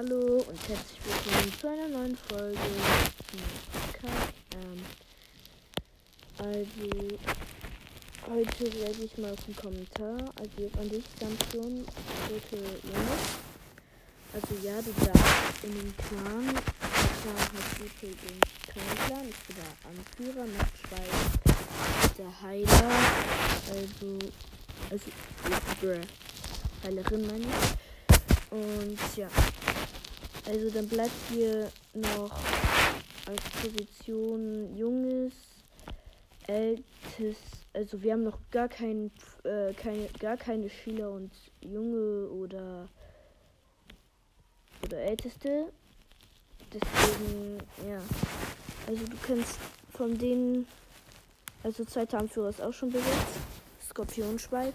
Hallo und herzlich willkommen zu einer neuen Folge. Ähm, also, heute werde ich mal auf den Kommentar. Also, jetzt an dich, Samson, bitte. Also, ja, du darfst in den Clan. Der Clan hat übrigens keinen Clan. Ich bin der Anführer, Nachtschweif, der Heiler. Also, also. Heilerin meine ich. Und ja. Also dann bleibt hier noch als Position junges, ältes. Also wir haben noch gar kein, äh, keine, gar keine Schüler und junge oder oder älteste. Deswegen, ja. Also du kannst von denen, also zweiter Anführer ist auch schon besetzt. Skorpionschweif.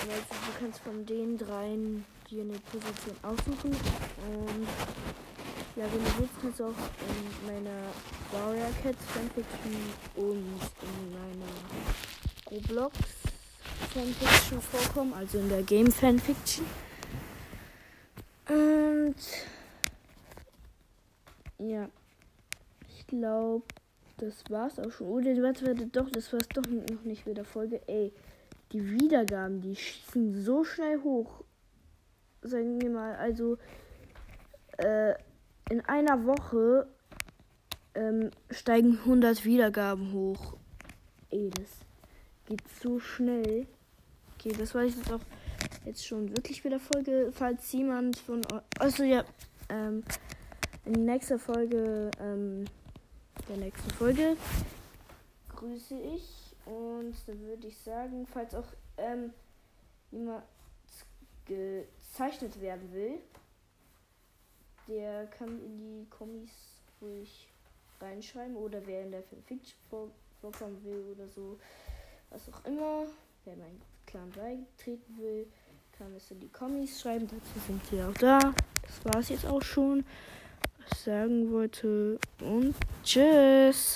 Also du kannst von den dreien dir eine Position aussuchen. Und ja, wenn du willst, kannst du auch in meiner Warrior Cats Fanfiction und in meiner Roblox Fanfiction vorkommen, also in der Game Fanfiction. Und ja, ich glaube, das war's auch schon. Oder warte, warte, doch, das war's doch noch nicht mit der Folge. Ey, die Wiedergaben, die schießen so schnell hoch sagen wir mal, also äh, in einer Woche ähm, steigen 100 Wiedergaben hoch. Ey, das geht so schnell. Okay, das war jetzt auch jetzt schon wirklich wieder Folge. Falls jemand von euch. Also ja, ähm, in nächster Folge, ähm, der nächsten Folge grüße ich. Und da würde ich sagen, falls auch ähm, jemand gezeichnet werden will, der kann in die Kommis ruhig reinschreiben oder wer in der Fanfiction vor, vorkommen will oder so, was auch immer, wer mein Clan beitreten will, kann es in die Kommis schreiben. Dazu sind sie auch da. Das war es jetzt auch schon, sagen wollte. Und tschüss.